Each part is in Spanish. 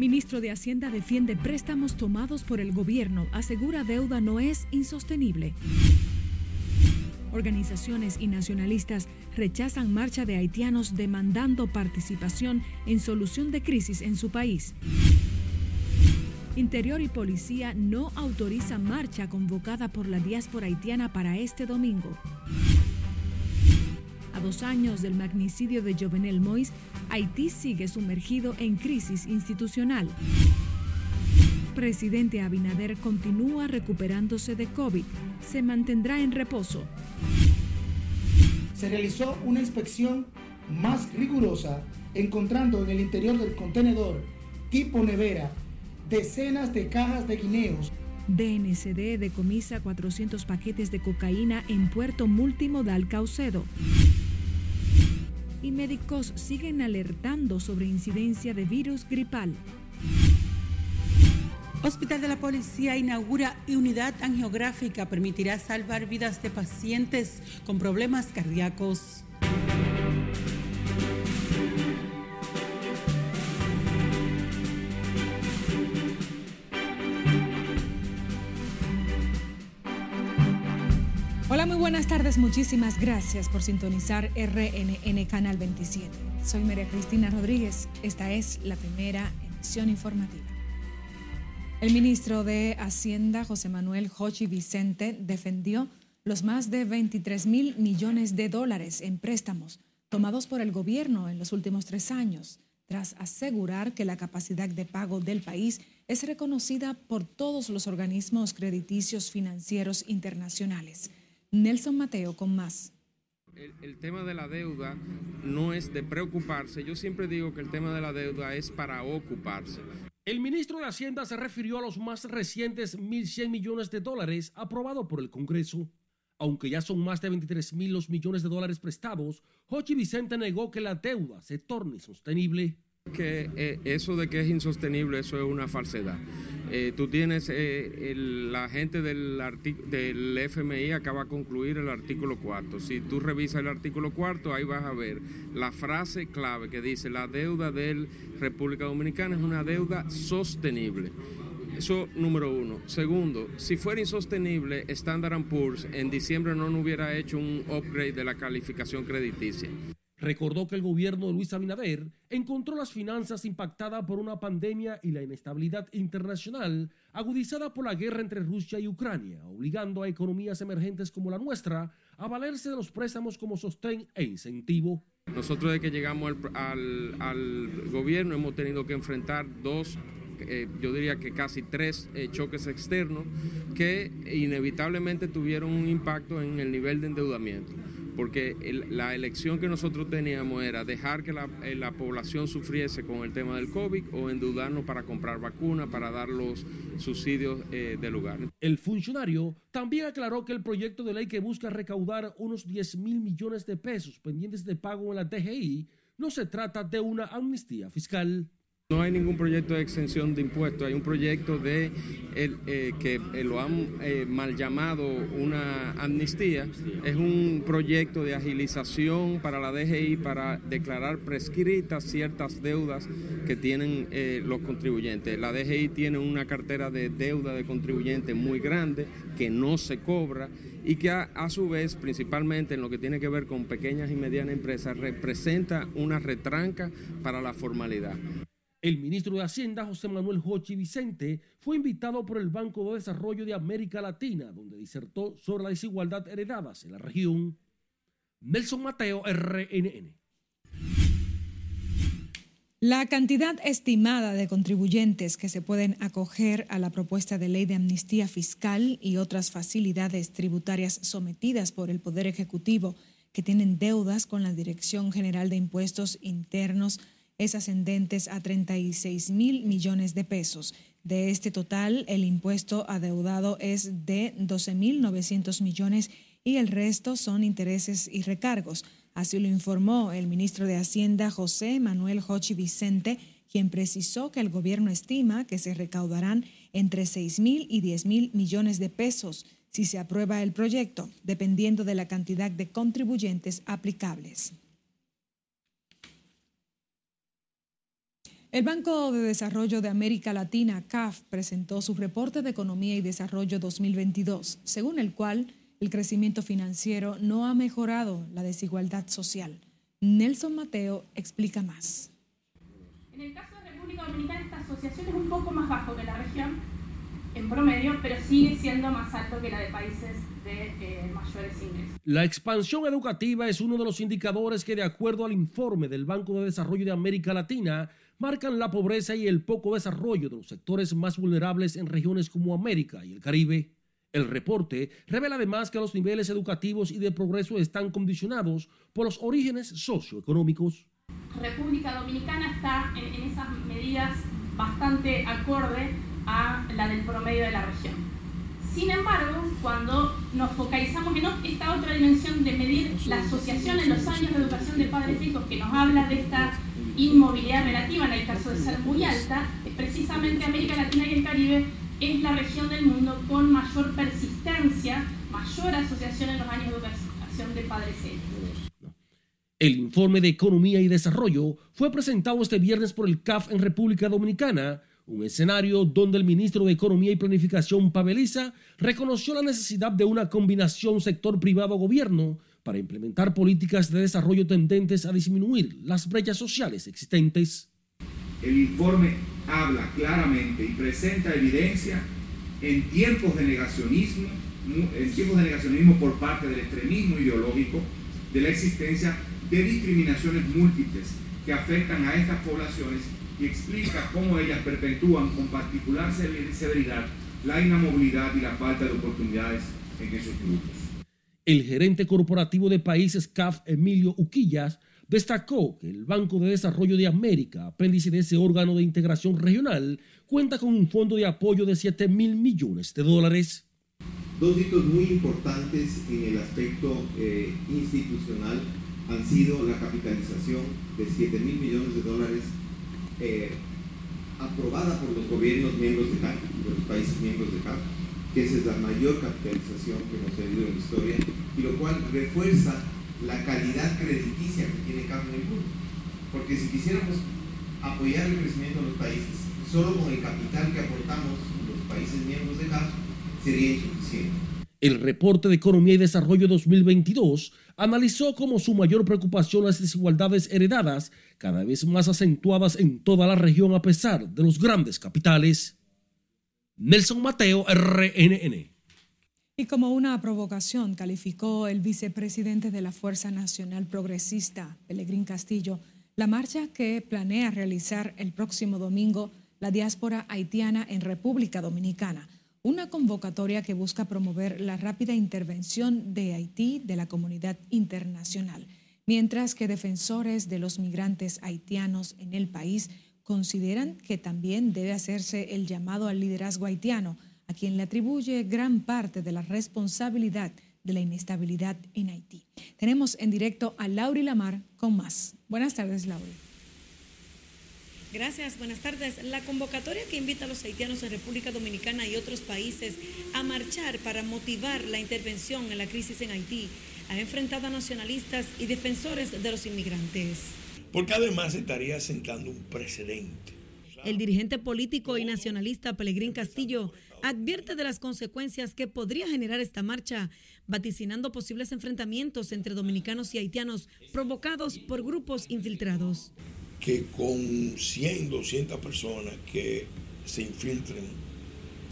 Ministro de Hacienda defiende préstamos tomados por el gobierno, asegura deuda no es insostenible. Organizaciones y nacionalistas rechazan marcha de haitianos demandando participación en solución de crisis en su país. Interior y Policía no autoriza marcha convocada por la diáspora haitiana para este domingo. A dos años del magnicidio de Jovenel Mois, Haití sigue sumergido en crisis institucional. Presidente Abinader continúa recuperándose de COVID. Se mantendrá en reposo. Se realizó una inspección más rigurosa, encontrando en el interior del contenedor tipo nevera decenas de cajas de guineos. DNCD decomisa 400 paquetes de cocaína en puerto multimodal Caucedo. Y médicos siguen alertando sobre incidencia de virus gripal. Hospital de la Policía inaugura unidad angiográfica. Permitirá salvar vidas de pacientes con problemas cardíacos. Tardes. Muchísimas gracias por sintonizar RNN Canal 27. Soy María Cristina Rodríguez. Esta es la primera emisión informativa. El ministro de Hacienda, José Manuel Jochi Vicente, defendió los más de 23 mil millones de dólares en préstamos tomados por el gobierno en los últimos tres años, tras asegurar que la capacidad de pago del país es reconocida por todos los organismos crediticios financieros internacionales. Nelson Mateo con más. El, tema de la deuda no es de preocuparse. Yo siempre digo que el tema de la deuda es para ocuparse. El ministro de Hacienda se refirió a los más recientes 1.100 millones de dólares aprobados por el Congreso. Aunque ya son más de 23 mil los millones de dólares prestados, Jochi Vicente negó que la deuda se torne sostenible que eh, eso de que es insostenible, eso es una falsedad. Eh, tú tienes, eh, la gente del, del FMI acaba de concluir el artículo cuarto. Si tú revisas el artículo cuarto, ahí vas a ver la frase clave que dice, la deuda de República Dominicana es una deuda sostenible. Eso número uno. Segundo, si fuera insostenible, Standard Poor's en diciembre no hubiera hecho un upgrade de la calificación crediticia. Recordó que el gobierno de Luis Abinader encontró las finanzas impactadas por una pandemia y la inestabilidad internacional agudizada por la guerra entre Rusia y Ucrania, obligando a economías emergentes como la nuestra a valerse de los préstamos como sostén e incentivo. Nosotros desde que llegamos al, gobierno hemos tenido que enfrentar dos eh, yo diría que casi tres eh, choques externos que inevitablemente tuvieron un impacto en el nivel de endeudamiento porque la elección que nosotros teníamos era dejar que eh, la, población sufriese con el tema del COVID o endeudarnos para comprar vacunas, para dar los subsidios eh, del lugar. El funcionario también aclaró que el proyecto de ley que busca recaudar unos 10 mil millones de pesos pendientes de pago en la TGI no se trata de una amnistía fiscal. No hay ningún proyecto de exención de impuestos, hay un proyecto de eh, que eh, lo han eh, mal llamado una amnistía. Es un proyecto de agilización para la DGI para declarar prescritas ciertas deudas que tienen los contribuyentes. La DGI tiene una cartera de deuda de contribuyentes muy grande que no se cobra y que a, a, su vez, principalmente en lo que tiene que ver con pequeñas y medianas empresas, representa una retranca para la formalidad. El ministro de Hacienda, José Manuel Jochi Vicente, fue invitado por el Banco de Desarrollo de América Latina, donde disertó sobre la desigualdad heredadas en la región. Nelson Mateo, RNN. La cantidad estimada de contribuyentes que se pueden acoger a la propuesta de ley de amnistía fiscal y otras facilidades tributarias sometidas por el Poder Ejecutivo que tienen deudas con la Dirección General de Impuestos Internos es ascendentes a 36 mil millones de pesos. De este total, el impuesto adeudado es de 12 mil 900 millones y el resto son intereses y recargos. Así lo informó el ministro de Hacienda José Manuel Jochi Vicente, quien precisó que el gobierno estima que se recaudarán entre 6 mil y 10 mil millones de pesos si se aprueba el proyecto, dependiendo de la cantidad de contribuyentes aplicables. El Banco de Desarrollo de América Latina, CAF, presentó su reporte de Economía y Desarrollo 2022, según el cual el crecimiento financiero no ha mejorado la desigualdad social. Nelson Mateo explica más. En el caso de República Dominicana, esta asociación es un poco más bajo que la región en promedio, pero sigue siendo más alto que la de países de eh, mayores ingresos. La expansión educativa es uno de los indicadores que, de acuerdo al informe del Banco de Desarrollo de América Latina, marcan la pobreza y el poco desarrollo de los sectores más vulnerables en regiones como América y el Caribe. El reporte revela además que los niveles educativos y de progreso están condicionados por los orígenes socioeconómicos. República Dominicana está en, en esas medidas bastante acorde a la del promedio de la región. Sin embargo, cuando nos focalizamos en esta otra dimensión de medir la asociación en los años de educación de padres e hijos, que nos habla de esta inmovilidad relativa en el caso de ser muy alta, precisamente América Latina y el Caribe es la región del mundo con mayor persistencia, mayor asociación en los años de educación de padres e. El informe de Economía y Desarrollo fue presentado este viernes por el CAF en República Dominicana, un escenario donde el ministro de Economía y Planificación, Paveliza, reconoció la necesidad de una combinación sector privado-gobierno para implementar políticas de desarrollo tendentes a disminuir las brechas sociales existentes. El informe habla claramente y presenta evidencia en tiempos de negacionismo, en tiempos de negacionismo por parte del extremismo ideológico, de la existencia de discriminaciones múltiples que afectan a estas poblaciones y explica cómo ellas perpetúan con particular severidad la inamovilidad y la falta de oportunidades en esos grupos. El gerente corporativo de países CAF, Emilio Uquillas, destacó que el Banco de Desarrollo de América, apéndice de ese órgano de integración regional, cuenta con un fondo de apoyo de 7 mil millones de dólares. Dos hitos muy importantes en el aspecto eh, institucional han sido la capitalización de 7 mil millones de dólares eh, aprobada por los gobiernos miembros de CAF, de los países miembros de CAF, que esa es la mayor capitalización que hemos tenido en la historia, y lo cual refuerza la calidad crediticia que tiene el mundo. Porque si quisiéramos apoyar el crecimiento de los países, solo con el capital que aportamos los países miembros de CAF, sería insuficiente. El reporte de Economía y Desarrollo 2022 analizó como su mayor preocupación las desigualdades heredadas, cada vez más acentuadas en toda la región a pesar de los grandes capitales. Nelson Mateo, RNN. Y como una provocación calificó el vicepresidente de la Fuerza Nacional Progresista, Pelegrín Castillo, la marcha que planea realizar el próximo domingo la diáspora haitiana en República Dominicana una convocatoria que busca promover la rápida intervención de Haití de la comunidad internacional, mientras que defensores de los migrantes haitianos en el país consideran que también debe hacerse el llamado al liderazgo haitiano, a quien le atribuye gran parte de la responsabilidad de la inestabilidad en Haití. Tenemos en directo a Lauri Lamar con más. Buenas tardes, Lauri. Gracias, buenas tardes. La convocatoria que invita a los haitianos en República Dominicana y otros países a marchar para motivar la intervención en la crisis en Haití ha enfrentado a nacionalistas y defensores de los inmigrantes. Porque además estaría sentando un precedente. El dirigente político y nacionalista Pelegrín Castillo advierte de las consecuencias que podría generar esta marcha, vaticinando posibles enfrentamientos entre dominicanos y haitianos provocados por grupos infiltrados que con 100, 200 personas que se infiltren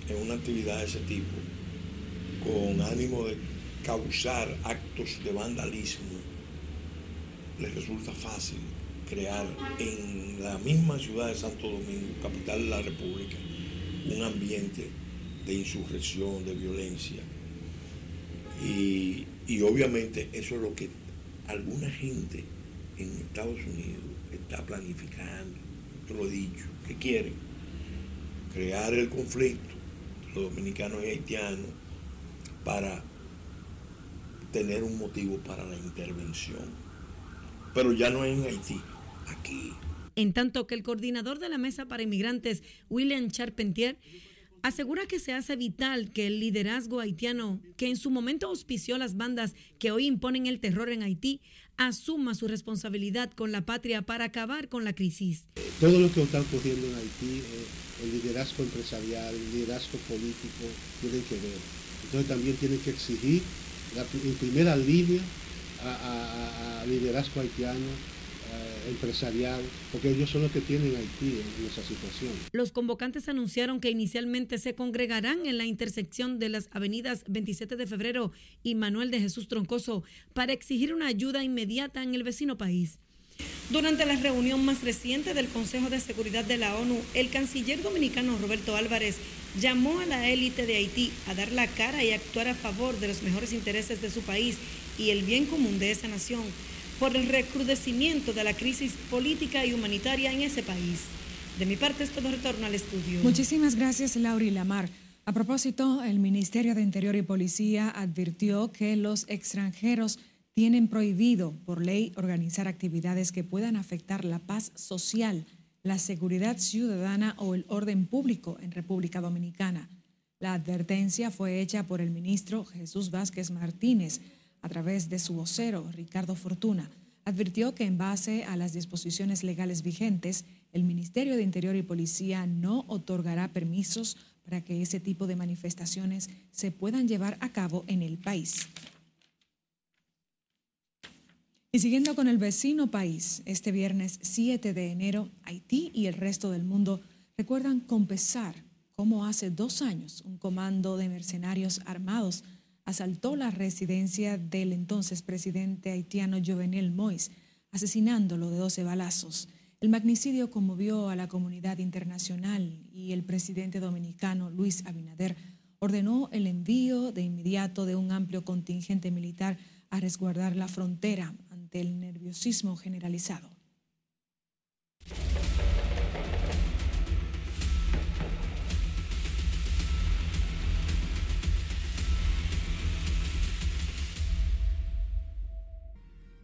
en una actividad de ese tipo, con ánimo de causar actos de vandalismo, les resulta fácil crear en la misma ciudad de Santo Domingo, capital de la República, un ambiente de insurrección, de violencia. Y, y obviamente eso es lo que alguna gente en Estados Unidos está planificando, te lo he dicho, que quieren crear el conflicto, los dominicanos y haitianos, para tener un motivo para la intervención. Pero ya no es en Haití, aquí. En tanto que el coordinador de la Mesa para Inmigrantes, William Charpentier, asegura que se hace vital que el liderazgo haitiano, que en su momento auspició a las bandas que hoy imponen el terror en Haití, asuma su responsabilidad con la patria para acabar con la crisis. Todo lo que está ocurriendo en Haití, eh, el liderazgo empresarial, el liderazgo político, tienen que ver. Entonces también tienen que exigir en primera línea a liderazgo haitiano, empresarial, porque ellos son los que tienen Haití en, esa situación. Los convocantes anunciaron que inicialmente se congregarán en la intersección de las avenidas 27 de febrero y Manuel de Jesús Troncoso para exigir una ayuda inmediata en el vecino país. Durante la reunión más reciente del Consejo de Seguridad de la ONU, el canciller dominicano Roberto Álvarez llamó a la élite de Haití a dar la cara y actuar a favor de los mejores intereses de su país y el bien común de esa nación por el recrudecimiento de la crisis política y humanitaria en ese país. De mi parte es todo retorno al estudio. Muchísimas gracias, Laura Lamar. A propósito, el Ministerio de Interior y Policía advirtió que los extranjeros tienen prohibido por ley organizar actividades que puedan afectar la paz social, la seguridad ciudadana o el orden público en República Dominicana. La advertencia fue hecha por el ministro Jesús Vázquez Martínez a través de su vocero, Ricardo Fortuna, advirtió que en base a las disposiciones legales vigentes, el Ministerio de Interior y Policía no otorgará permisos para que ese tipo de manifestaciones se puedan llevar a cabo en el país. Y siguiendo con el vecino país, este viernes 7 de enero, Haití y el resto del mundo recuerdan con pesar cómo hace dos años un comando de mercenarios armados asaltó la residencia del entonces presidente haitiano Jovenel Moïse, asesinándolo de 12 balazos. El magnicidio conmovió a la comunidad internacional y el presidente dominicano Luis Abinader ordenó el envío de inmediato de un amplio contingente militar a resguardar la frontera ante el nerviosismo generalizado.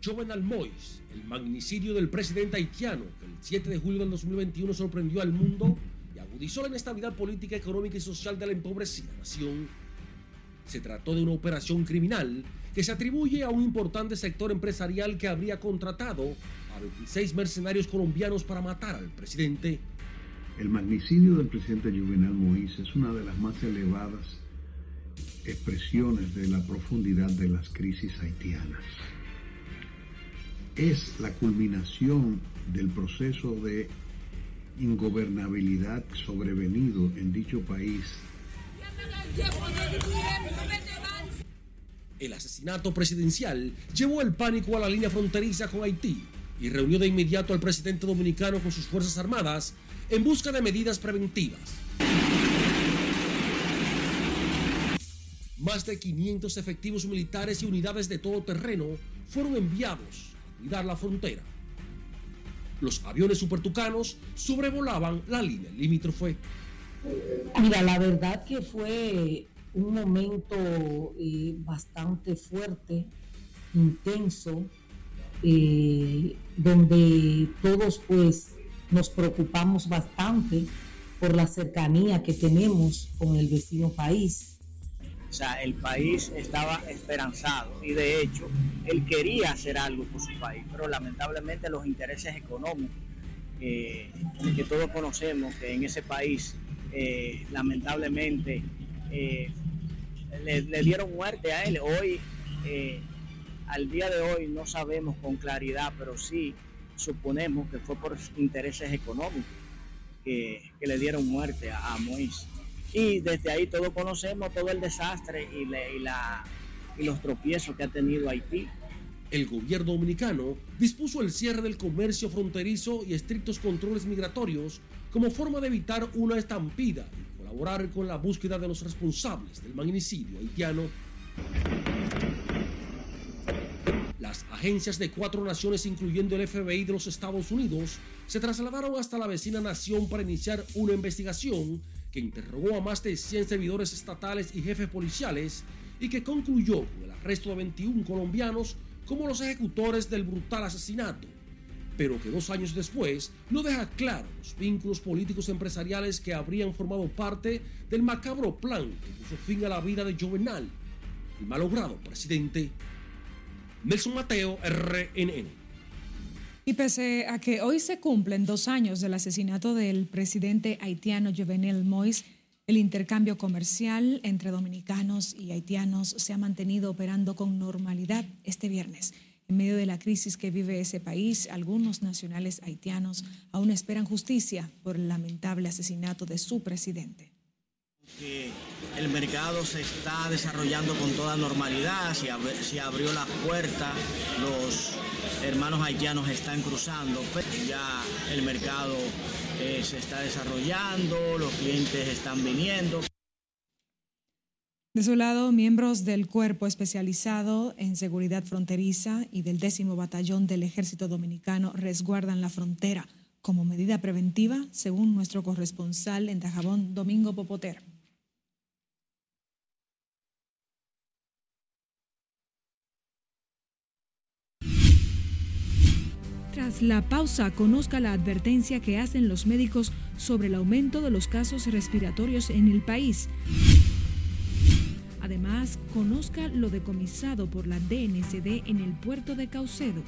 Jovenel Moïse, el magnicidio del presidente haitiano, que el 7 de julio del 2021 sorprendió al mundo y agudizó la inestabilidad política, económica y social de la empobrecida nación. Se trató de una operación criminal que se atribuye a un importante sector empresarial que habría contratado a 26 mercenarios colombianos para matar al presidente. El magnicidio del presidente Juvenal Moïse es una de las más elevadas expresiones de la profundidad de las crisis haitianas es la culminación del proceso de ingobernabilidad sobrevenido en dicho país. El asesinato presidencial llevó el pánico a la línea fronteriza con Haití y reunió de inmediato al presidente dominicano con sus Fuerzas Armadas en busca de medidas preventivas. Más de 500 efectivos militares y unidades de todo terreno fueron enviados dar la frontera. Los aviones supertucanos sobrevolaban la línea limítrofe. Mira, la verdad que fue un momento eh, bastante fuerte, intenso, eh, donde todos pues nos preocupamos bastante por la cercanía que tenemos con el vecino país o sea, el país estaba esperanzado y de hecho él quería hacer algo por su país, pero lamentablemente los intereses económicos eh, que todos conocemos que en ese país eh, lamentablemente eh, le, dieron muerte a él. Hoy, al día de hoy no sabemos con claridad, pero sí suponemos que fue por intereses económicos que, le dieron muerte a, a y desde ahí todos conocemos todo el desastre y, la, y los tropiezos que ha tenido Haití. El gobierno dominicano dispuso el cierre del comercio fronterizo y estrictos controles migratorios como forma de evitar una estampida y colaborar con la búsqueda de los responsables del magnicidio haitiano. Las agencias de cuatro naciones, incluyendo el FBI de los Estados Unidos, se trasladaron hasta la vecina nación para iniciar una investigación que interrogó a más de 100 servidores estatales y jefes policiales y que concluyó con el arresto de 21 colombianos como los ejecutores del brutal asesinato. pero que dos años después no deja claro los vínculos políticos empresariales que habrían formado parte del macabro plan que puso fin a la vida de Jovenal, el malogrado presidente Nelson Mateo, RNN. Y pese a que hoy se cumplen dos años del asesinato del presidente haitiano Jovenel Moïse, el intercambio comercial entre dominicanos y haitianos se ha mantenido operando con normalidad este viernes. En medio de la crisis que vive ese país, algunos nacionales haitianos aún esperan justicia por el lamentable asesinato de su presidente. el mercado se está desarrollando con toda normalidad, se, abrió la puerta, los hermanos haitianos están cruzando, pues ya el mercado eh, se está desarrollando, los clientes están viniendo. De su lado, miembros del Cuerpo Especializado en Seguridad Fronteriza y del décimo Batallón del Ejército Dominicano resguardan la frontera como medida preventiva, según nuestro corresponsal en Tajabón, Domingo Popoter. Tras la pausa, conozca la advertencia que hacen los médicos sobre el aumento de los casos respiratorios en el país. Además, conozca lo decomisado por la DNCD en el puerto de Caucedo.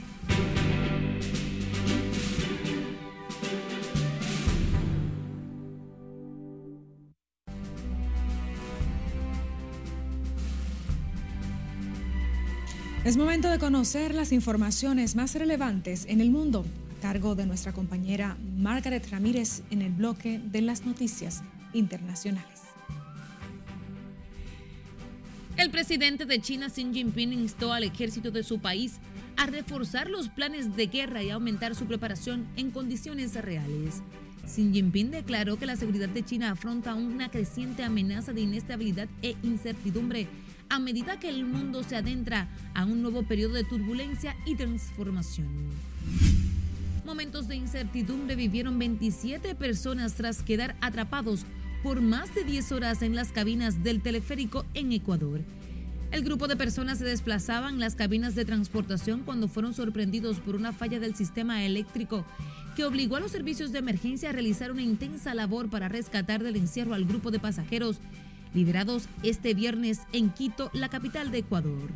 Es momento de conocer las informaciones más relevantes en el mundo, cargo de nuestra compañera Margaret Ramírez en el bloque de las noticias internacionales. El presidente de China, Xi Jinping, instó al ejército de su país a reforzar los planes de guerra y aumentar su preparación en condiciones reales. Xi Jinping declaró que la seguridad de China afronta una creciente amenaza de inestabilidad e incertidumbre a medida que el mundo se adentra a un nuevo periodo de turbulencia y transformación. Momentos de incertidumbre vivieron 27 personas tras quedar atrapados por más de 10 horas en las cabinas del teleférico en Ecuador. El grupo de personas se desplazaban en las cabinas de transportación cuando fueron sorprendidos por una falla del sistema eléctrico que obligó a los servicios de emergencia a realizar una intensa labor para rescatar del encierro al grupo de pasajeros liberados este viernes en Quito, la capital de Ecuador.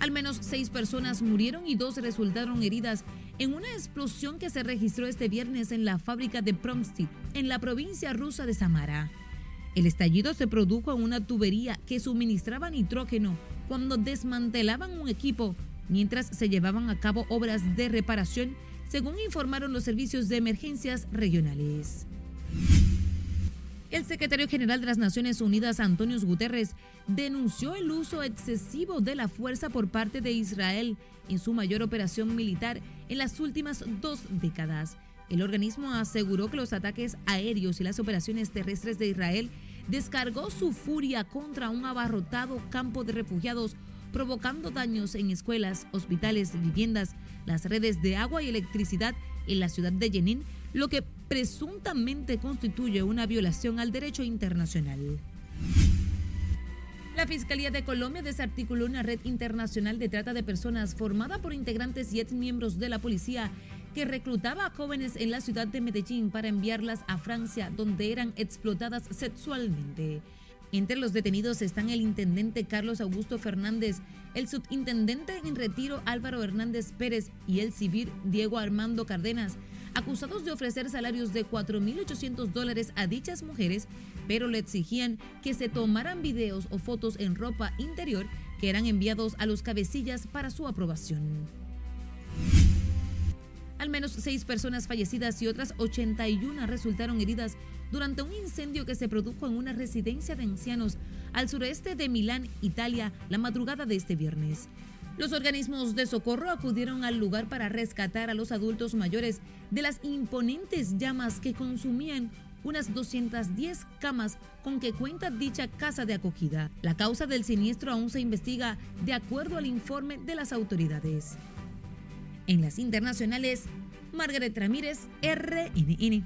Al menos seis personas murieron y dos resultaron heridas en una explosión que se registró este viernes en la fábrica de Promstit, en la provincia rusa de Samara. El estallido se produjo en una tubería que suministraba nitrógeno cuando desmantelaban un equipo mientras se llevaban a cabo obras de reparación, según informaron los servicios de emergencias regionales. El secretario general de las Naciones Unidas, Antonio Guterres, denunció el uso excesivo de la fuerza por parte de Israel en su mayor operación militar en las últimas dos décadas. El organismo aseguró que los ataques aéreos y las operaciones terrestres de Israel descargó su furia contra un abarrotado campo de refugiados, provocando daños en escuelas, hospitales, viviendas, las redes de agua y electricidad en la ciudad de Jenin, lo que presuntamente constituye una violación al derecho internacional. La Fiscalía de Colombia desarticuló una red internacional de trata de personas formada por integrantes y ex miembros de la policía que reclutaba a jóvenes en la ciudad de Medellín para enviarlas a Francia, donde eran explotadas sexualmente. Entre los detenidos están el intendente Carlos Augusto Fernández, el subintendente en retiro Álvaro Hernández Pérez y el civil Diego Armando Cárdenas, acusados de ofrecer salarios de 4.800 dólares a dichas mujeres, pero le exigían que se tomaran videos o fotos en ropa interior que eran enviados a los cabecillas para su aprobación. Al menos seis personas fallecidas y otras 81 resultaron heridas durante un incendio que se produjo en una residencia de ancianos al sureste de Milán, Italia, la madrugada de este viernes. Los organismos de socorro acudieron al lugar para rescatar a los adultos mayores de las imponentes llamas que consumían unas 210 camas con que cuenta dicha casa de acogida. La causa del siniestro aún se investiga de acuerdo al informe de las autoridades. En las internacionales, Margaret Ramírez, RNN.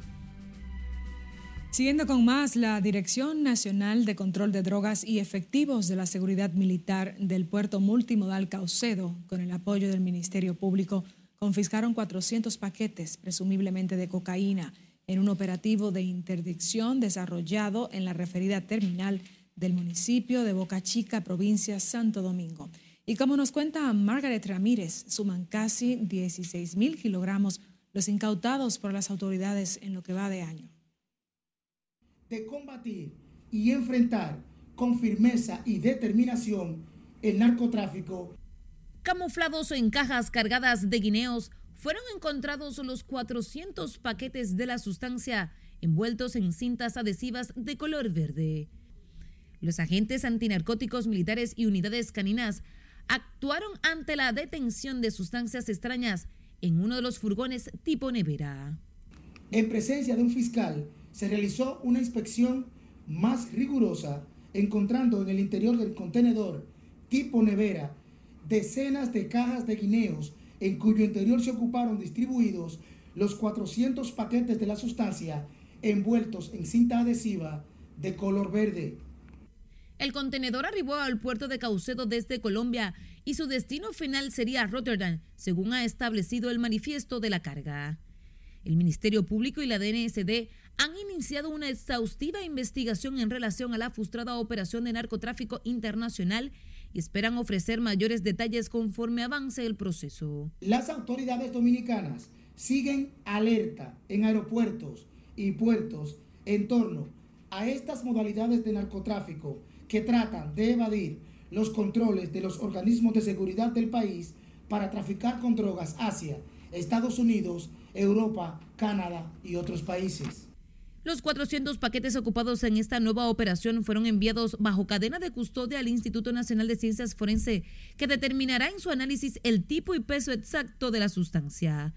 Siguiendo con más, la Dirección Nacional de Control de Drogas y Efectivos de la Seguridad Militar del Puerto Multimodal Caucedo, con el apoyo del Ministerio Público, confiscaron 400 paquetes, presumiblemente de cocaína, en un operativo de interdicción desarrollado en la referida terminal del municipio de Boca Chica, provincia Santo Domingo. Y como nos cuenta Margaret Ramírez, suman casi 16 mil kilogramos los incautados por las autoridades en lo que va de año. De combatir y enfrentar con firmeza y determinación el narcotráfico. Camuflados en cajas cargadas de guineos, fueron encontrados los 400 paquetes de la sustancia envueltos en cintas adhesivas de color verde. Los agentes antinarcóticos militares y unidades caninas actuaron ante la detención de sustancias extrañas en uno de los furgones tipo nevera. En presencia de un fiscal, se realizó una inspección más rigurosa, encontrando en el interior del contenedor tipo nevera decenas de cajas de guineos en cuyo interior se ocuparon distribuidos los 400 paquetes de la sustancia envueltos en cinta adhesiva de color verde. El contenedor arribó al puerto de Caucedo desde Colombia y su destino final sería Rotterdam, según ha establecido el manifiesto de la carga. El Ministerio Público y la DNSD han iniciado una exhaustiva investigación en relación a la frustrada operación de narcotráfico internacional y esperan ofrecer mayores detalles conforme avance el proceso. Las autoridades dominicanas siguen alerta en aeropuertos y puertos en torno a estas modalidades de narcotráfico que tratan de evadir los controles de los organismos de seguridad del país para traficar con drogas hacia Estados Unidos, Europa, Canadá y otros países. Los 400 paquetes ocupados en esta nueva operación fueron enviados bajo cadena de custodia al Instituto Nacional de Ciencias Forense, que determinará en su análisis el tipo y peso exacto de la sustancia.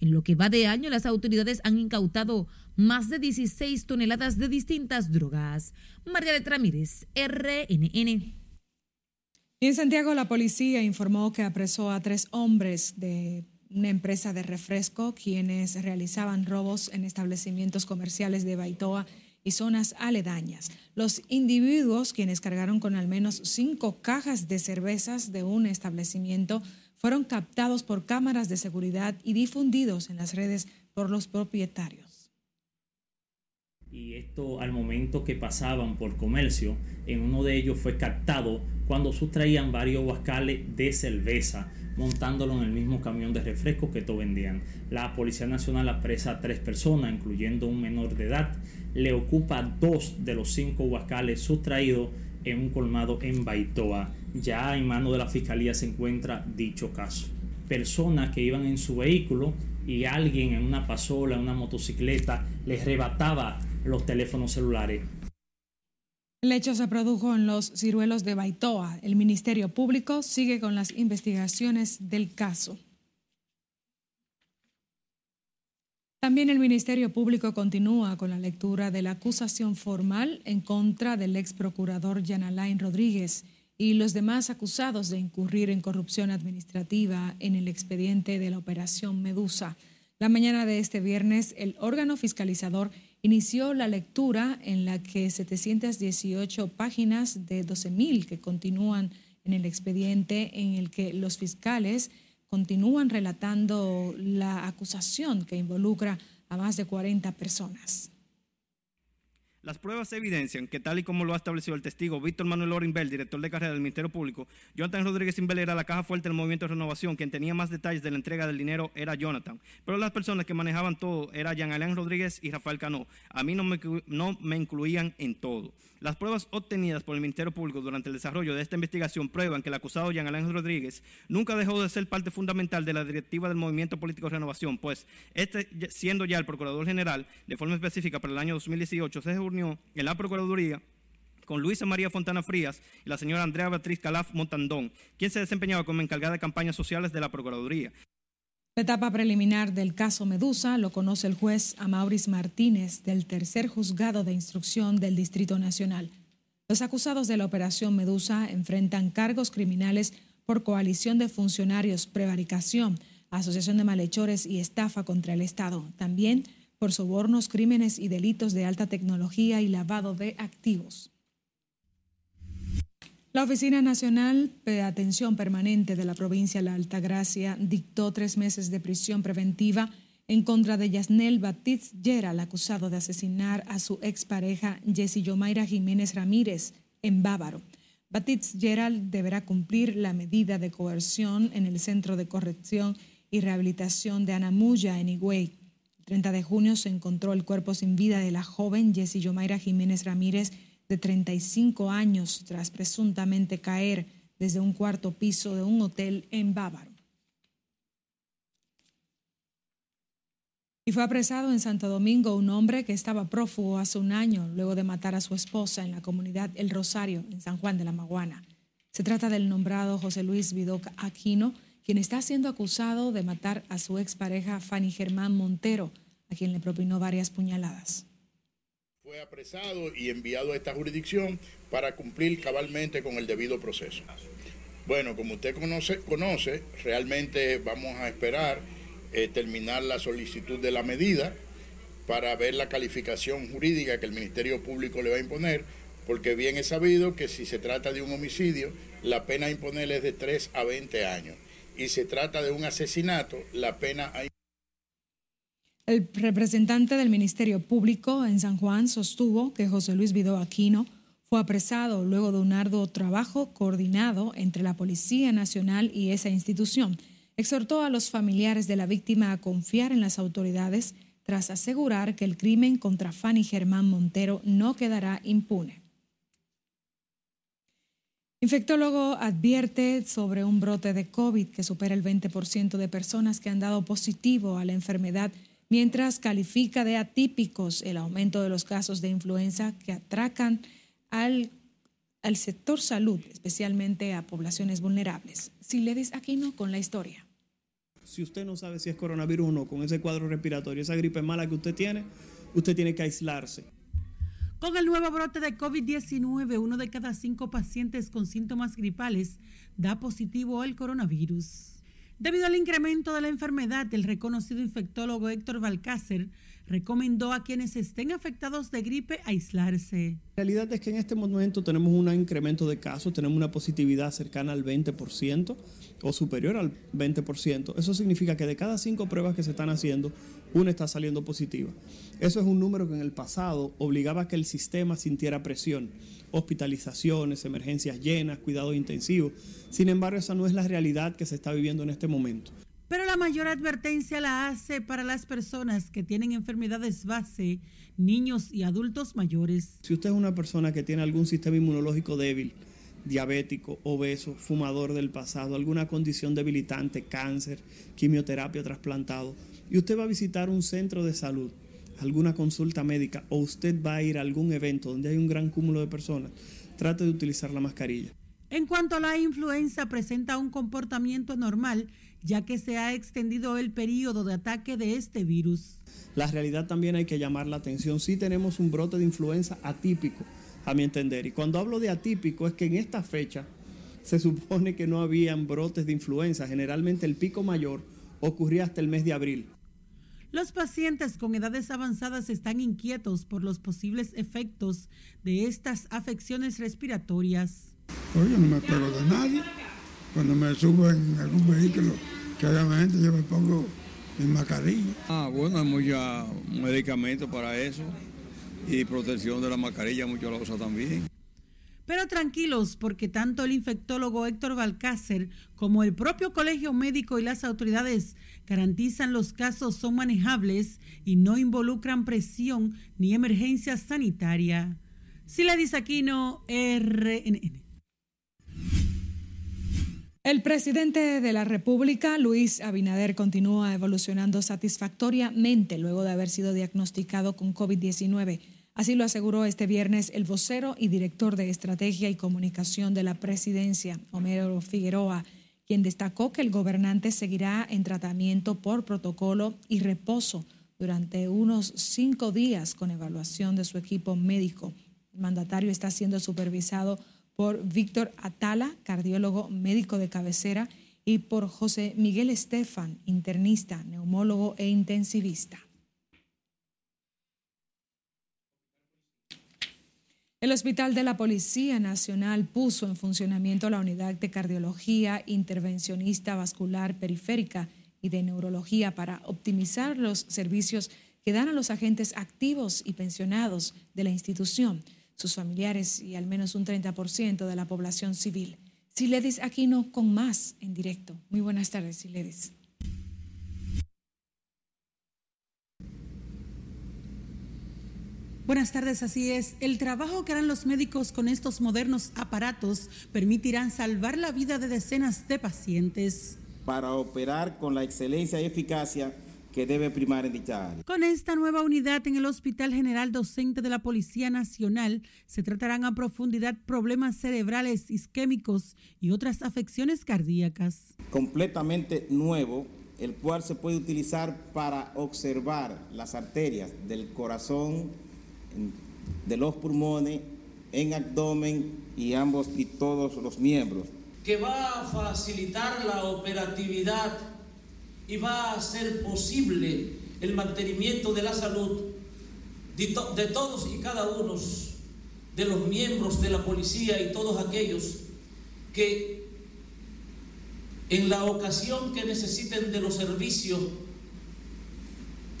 En lo que va de año, las autoridades han incautado más de 16 toneladas de distintas drogas. Margaret Ramírez, RNN. en Santiago, la policía informó que apresó a tres hombres de una empresa de refresco quienes realizaban robos en establecimientos comerciales de Baitoa y zonas aledañas. Los individuos, quienes cargaron con al menos cinco cajas de cervezas de un establecimiento, fueron captados por cámaras de seguridad y difundidos en las redes por los propietarios. Y esto al momento que pasaban por comercio, en uno de ellos fue captado cuando sustraían varios huascales de cerveza, montándolo en el mismo camión de refresco que todo vendían. La Policía Nacional apresa a tres personas, incluyendo un menor de edad, le ocupa dos de los cinco huascales sustraídos en un colmado en Baitoa. Ya en mano de la fiscalía se encuentra dicho caso. Personas que iban en su vehículo y alguien en una pasola, en una motocicleta, les rebataba los teléfonos celulares. El hecho se produjo en los ciruelos de Baitoa. El Ministerio Público sigue con las investigaciones del caso. También el Ministerio Público continúa con la lectura de la acusación formal en contra del ex procurador Jan Alain Rodríguez y los demás acusados de incurrir en corrupción administrativa en el expediente de la Operación Medusa. La mañana de este viernes, el órgano fiscalizador inició la lectura en la que 718 páginas de 12.000 que continúan en el expediente en el que los fiscales continúan relatando la acusación que involucra a más de 40 personas. Las pruebas evidencian que, tal y como lo ha establecido el testigo Víctor Manuel Orinbel, director de carrera del Ministerio Público, Jonathan Rodríguez Inbel era la caja fuerte del Movimiento de Renovación. Quien tenía más detalles de la entrega del dinero era Jonathan. Pero las personas que manejaban todo eran Jean Alain Rodríguez y Rafael Cano. A mí no me, no me incluían en todo. Las pruebas obtenidas por el Ministerio Público durante el desarrollo de esta investigación prueban que el acusado Jean Alain Rodríguez nunca dejó de ser parte fundamental de la directiva del Movimiento Político de Renovación, pues este, siendo ya el Procurador General, de forma específica para el año 2018, se en la Procuraduría con Luisa María Fontana Frías y la señora Andrea Beatriz Calaf Montandón, quien se desempeñaba como encargada de campañas sociales de la Procuraduría. La etapa preliminar del caso Medusa lo conoce el juez Amauris Martínez del tercer juzgado de instrucción del Distrito Nacional. Los acusados de la operación Medusa enfrentan cargos criminales por coalición de funcionarios, prevaricación, asociación de malhechores y estafa contra el Estado. También por sobornos, crímenes y delitos de alta tecnología y lavado de activos. La Oficina Nacional de Atención Permanente de la provincia de La Altagracia dictó tres meses de prisión preventiva en contra de Yasnel Batiz Geral, acusado de asesinar a su expareja Jessy Yomaira Jiménez Ramírez en Bávaro. Batiz Geral deberá cumplir la medida de coerción en el Centro de Corrección y Rehabilitación de Anamuya, en Higüey. El 30 de junio se encontró el cuerpo sin vida de la joven Jessy Yomaira Jiménez Ramírez, de 35 años, tras presuntamente caer desde un cuarto piso de un hotel en Bávaro. Y fue apresado en Santo Domingo un hombre que estaba prófugo hace un año luego de matar a su esposa en la comunidad El Rosario, en San Juan de la Maguana. Se trata del nombrado José Luis Vidoc Aquino, quien está siendo acusado de matar a su expareja Fanny Germán Montero, a quien le propinó varias puñaladas. Fue apresado y enviado a esta jurisdicción para cumplir cabalmente con el debido proceso. Bueno, como usted conoce, realmente vamos a esperar eh, terminar la solicitud de la medida para ver la calificación jurídica que el Ministerio Público le va a imponer, porque bien es sabido que si se trata de un homicidio, la pena a imponer es de 3 a 20 años. Y se trata de un asesinato, la pena a el representante del Ministerio Público en San Juan sostuvo que José Luis Vidó Aquino fue apresado luego de un arduo trabajo coordinado entre la Policía Nacional y esa institución. Exhortó a los familiares de la víctima a confiar en las autoridades tras asegurar que el crimen contra Fanny Germán Montero no quedará impune. Infectólogo advierte sobre un brote de COVID que supera el 20% de personas que han dado positivo a la enfermedad mientras califica de atípicos el aumento de los casos de influenza que atracan al, sector salud, especialmente a poblaciones vulnerables. Si le aquí Aquino con la historia. Si usted no sabe si es coronavirus o no, con ese cuadro respiratorio, esa gripe mala que usted tiene, usted tiene que aislarse. Con el nuevo brote de COVID-19, uno de cada cinco pacientes con síntomas gripales da positivo al coronavirus. Debido al incremento de la enfermedad, el reconocido infectólogo Héctor Balcácer recomendó a quienes estén afectados de gripe aislarse. La realidad es que en este momento tenemos un incremento de casos, tenemos una positividad cercana al 20% o superior al 20%. Eso significa que de cada cinco pruebas que se están haciendo, una está saliendo positiva. Eso es un número que en el pasado obligaba a que el sistema sintiera presión hospitalizaciones, emergencias llenas, cuidados intensivos. Sin embargo, esa no es la realidad que se está viviendo en este momento. Pero la mayor advertencia la hace para las personas que tienen enfermedades base, niños y adultos mayores. Si usted es una persona que tiene algún sistema inmunológico débil, diabético, obeso, fumador del pasado, alguna condición debilitante, cáncer, quimioterapia, trasplantado, y usted va a visitar un centro de salud, alguna consulta médica o usted va a ir a algún evento donde hay un gran cúmulo de personas, trate de utilizar la mascarilla. En cuanto a la influenza, presenta un comportamiento normal, ya que se ha extendido el periodo de ataque de este virus. La realidad también hay que llamar la atención. Sí tenemos un brote de influenza atípico, a mi entender. Y cuando hablo de atípico es que en esta fecha se supone que no habían brotes de influenza. Generalmente el pico mayor ocurría hasta el mes de abril. Los pacientes con edades avanzadas están inquietos por los posibles efectos de estas afecciones respiratorias. Oye, no me pego de nadie. Cuando me subo en algún vehículo que haya gente, yo me pongo mi mascarilla. Ah, bueno, hay muchos medicamentos para eso y protección de la mascarilla, muchos la usan también. Pero tranquilos, porque tanto el infectólogo Héctor Balcácer como el propio colegio médico y las autoridades garantizan los casos son manejables y no involucran presión ni emergencia sanitaria. Sila Aquino, RNN. El presidente de la República, Luis Abinader, continúa evolucionando satisfactoriamente luego de haber sido diagnosticado con COVID-19. Así lo aseguró este viernes el vocero y director de Estrategia y Comunicación de la Presidencia, Homero Figueroa, quien destacó que el gobernante seguirá en tratamiento por protocolo y reposo durante unos cinco días con evaluación de su equipo médico. El mandatario está siendo supervisado por Víctor Atala, cardiólogo médico de cabecera, y por José Miguel Estefan, internista, neumólogo e intensivista. El Hospital de la Policía Nacional puso en funcionamiento la unidad de cardiología intervencionista vascular periférica y de neurología para optimizar los servicios que dan a los agentes activos y pensionados de la institución, sus familiares y al menos un 30% de la población civil. Siledis Aquino con más en directo. Muy buenas tardes, Siledis. Buenas tardes, así es. El trabajo que harán los médicos con estos modernos aparatos permitirán salvar la vida de decenas de pacientes. Para operar con la excelencia y eficacia que debe primar en dicha área. Con esta nueva unidad en el Hospital General Docente de la Policía Nacional se tratarán a profundidad problemas cerebrales, isquémicos y otras afecciones cardíacas. Completamente nuevo, el cual se puede utilizar para observar las arterias del corazón, de los pulmones, en abdomen y ambos y todos los miembros. Que va a facilitar la operatividad y va a hacer posible el mantenimiento de la salud de, de todos y cada uno de los miembros de la policía y todos aquellos que en la ocasión que necesiten de los servicios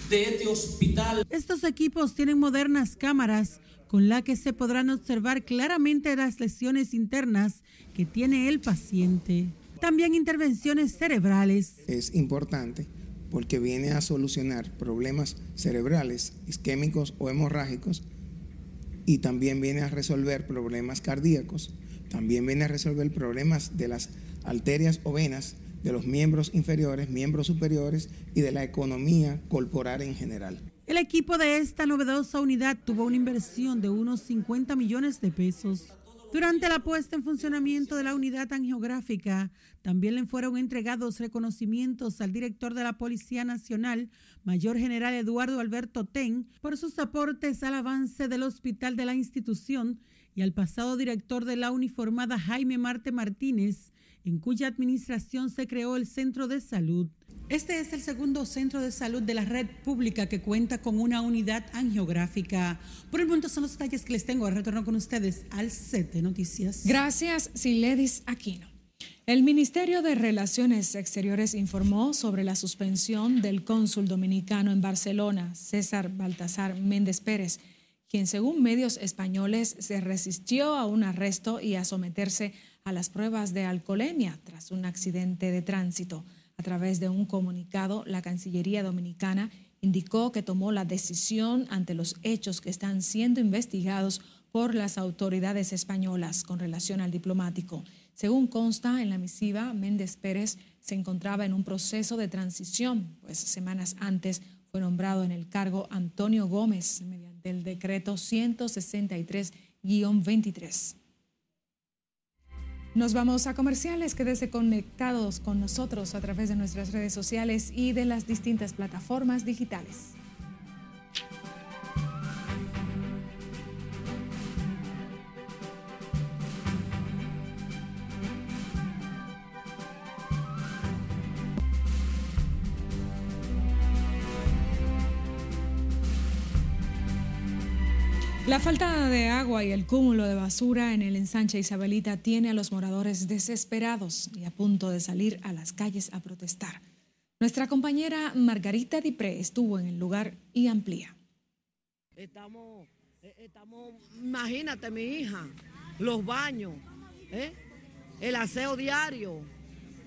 de este hospital. Estos equipos tienen modernas cámaras con las que se podrán observar claramente las lesiones internas que tiene el paciente. También intervenciones cerebrales. Es importante porque viene a solucionar problemas cerebrales, isquémicos o hemorrágicos y también viene a resolver problemas cardíacos, también viene a resolver problemas de las arterias o venas de los miembros inferiores, miembros superiores y de la economía corporal en general. El equipo de esta novedosa unidad tuvo una inversión de unos 50 millones de pesos. Durante la puesta en funcionamiento de la unidad angiográfica, también le fueron entregados reconocimientos al director de la Policía Nacional, Mayor General Eduardo Alberto Ten, por sus aportes al avance del hospital de la institución y al pasado director de la uniformada Jaime Marte Martínez, en cuya administración se creó el Centro de Salud. Este es el segundo centro de salud de la red pública que cuenta con una unidad angiográfica. Por el momento son los detalles que les tengo. Retorno con ustedes al set noticias. Gracias, Siledis Aquino. El Ministerio de Relaciones Exteriores informó sobre la suspensión del cónsul dominicano en Barcelona, César Baltasar Méndez Pérez, quien según medios españoles se resistió a un arresto y a someterse a las pruebas de alcoholemia tras un accidente de tránsito. A través de un comunicado, la Cancillería Dominicana indicó que tomó la decisión ante los hechos que están siendo investigados por las autoridades españolas con relación al diplomático. Según consta en la misiva, Méndez Pérez se encontraba en un proceso de transición, pues semanas antes fue nombrado en el cargo Antonio Gómez mediante el decreto 163-23. Nos vamos a comerciales, quédese conectados con nosotros a través de nuestras redes sociales y de las distintas plataformas digitales. La falta de agua y el cúmulo de basura en el ensanche Isabelita tiene a los moradores desesperados y a punto de salir a las calles a protestar. Nuestra compañera Margarita Dipré estuvo en el lugar y amplía. Estamos, eh, estamos imagínate mi hija, los baños, ¿eh? el aseo diario,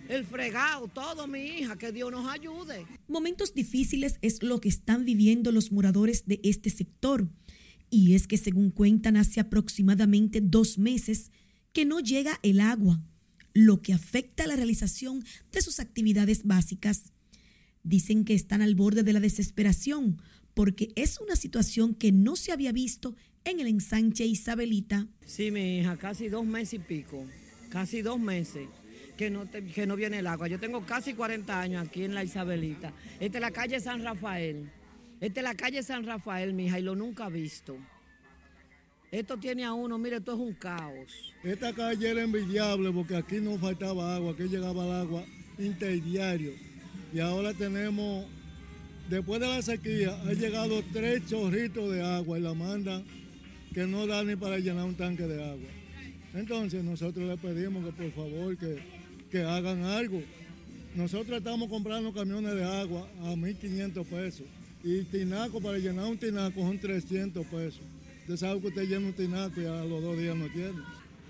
el fregado, todo mi hija, que Dios nos ayude. Momentos difíciles es lo que están viviendo los moradores de este sector y es que según cuentan hace aproximadamente dos meses que no llega el agua, lo que afecta la realización de sus actividades básicas. Dicen que están al borde de la desesperación porque es una situación que no se había visto en el ensanche Isabelita. Sí, mi hija, casi dos meses y pico, casi dos meses que no, que no viene el agua. Yo tengo casi 40 años aquí en la Isabelita. Esta es la calle San Rafael. Esta es la calle San Rafael, mija, y lo nunca visto. Esto tiene a uno, mire, esto es un caos. Esta calle era envidiable porque aquí no faltaba agua, aquí llegaba el agua interdiario. Y ahora tenemos, después de la sequía, ha llegado tres chorritos de agua y la mandan que no da ni para llenar un tanque de agua. Entonces nosotros le pedimos que por favor que, que hagan algo. Nosotros estamos comprando camiones de agua a 1.500 pesos y tinaco para llenar un tinaco son 300 pesos. Usted sabe que usted llena un tinaco y a los dos días no tiene.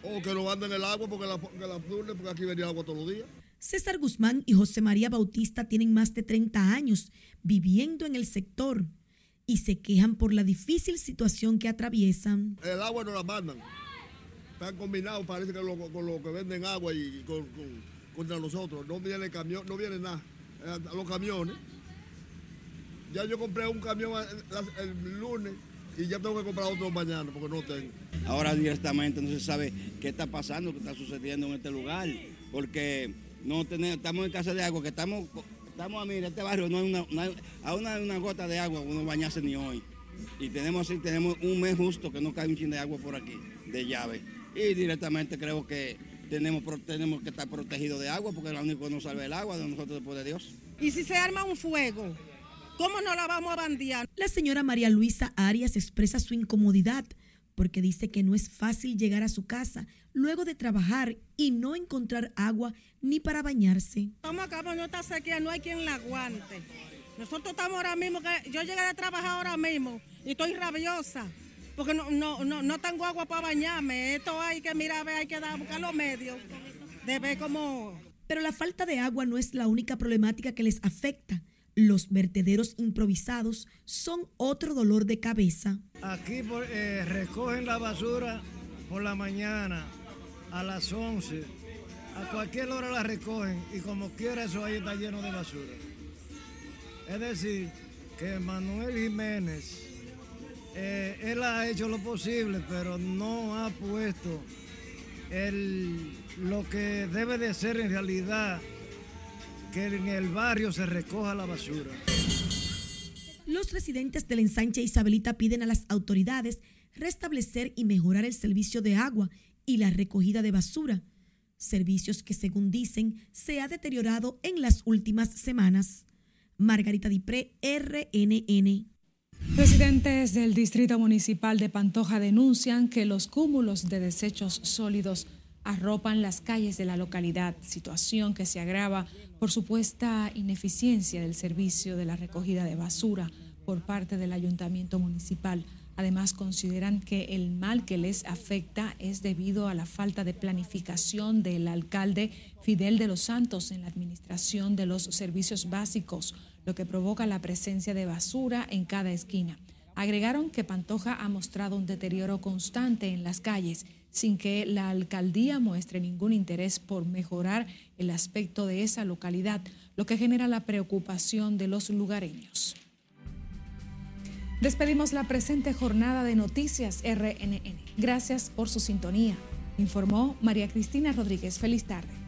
O que lo manden el agua porque la, que la porque aquí venía agua todos los días. César Guzmán y José María Bautista tienen más de 30 años viviendo en el sector y se quejan por la difícil situación que atraviesan. El agua no la mandan. Están combinados, parece que con lo que venden agua y con, contra nosotros. No viene camión, no viene nada. Eh, los camiones. Ya yo compré un camión el lunes y ya tengo que comprar otro mañana porque no tengo. Ahora directamente no se sabe qué está pasando, qué está sucediendo en este lugar, porque no tenemos, estamos en casa de agua, que estamos, estamos a mira, este barrio no hay una, a una, gota de agua uno bañarse ni hoy. Y tenemos, tenemos un mes justo que no cae un chin de agua por aquí, de llave. Y directamente creo que tenemos, tenemos que estar protegidos de agua, porque es lo único que nos salva el agua de nosotros después de Dios. ¿Y si se arma un fuego? ¿Cómo no la vamos a bandear? La señora María Luisa Arias expresa su incomodidad porque dice que no es fácil llegar a su casa luego de trabajar y no encontrar agua ni para bañarse. Estamos acá, no está sequía, no hay quien la aguante. Nosotros estamos ahora mismo, yo llegué a trabajar ahora mismo y estoy rabiosa porque no, no, no, no tengo agua para bañarme. Esto hay que mirar, hay que dar, buscar los medios de ver cómo... Pero la falta de agua no es la única problemática que les afecta. Los vertederos improvisados son otro dolor de cabeza. Aquí eh, recogen la basura por la mañana a las 11. A cualquier hora la recogen y como quiera eso ahí está lleno de basura. Es decir, que Manuel Jiménez, eh, él ha hecho lo posible, pero no ha puesto el, lo que debe de ser en realidad que en el barrio se recoja la basura. Los residentes del ensanche Isabelita piden a las autoridades restablecer y mejorar el servicio de agua y la recogida de basura, servicios que según dicen se ha deteriorado en las últimas semanas. Margarita Dipré, RNN. Residentes del Distrito Municipal de Pantoja denuncian que los cúmulos de desechos sólidos arropan las calles de la localidad, situación que se agrava por supuesta ineficiencia del servicio de la recogida de basura por parte del ayuntamiento municipal. Además, consideran que el mal que les afecta es debido a la falta de planificación del alcalde Fidel de los Santos en la administración de los servicios básicos, lo que provoca la presencia de basura en cada esquina. Agregaron que Pantoja ha mostrado un deterioro constante en las calles sin que la alcaldía muestre ningún interés por mejorar el aspecto de esa localidad, lo que genera la preocupación de los lugareños. Despedimos la presente jornada de Noticias RNN. Gracias por su sintonía. Informó María Cristina Rodríguez. Feliz tarde.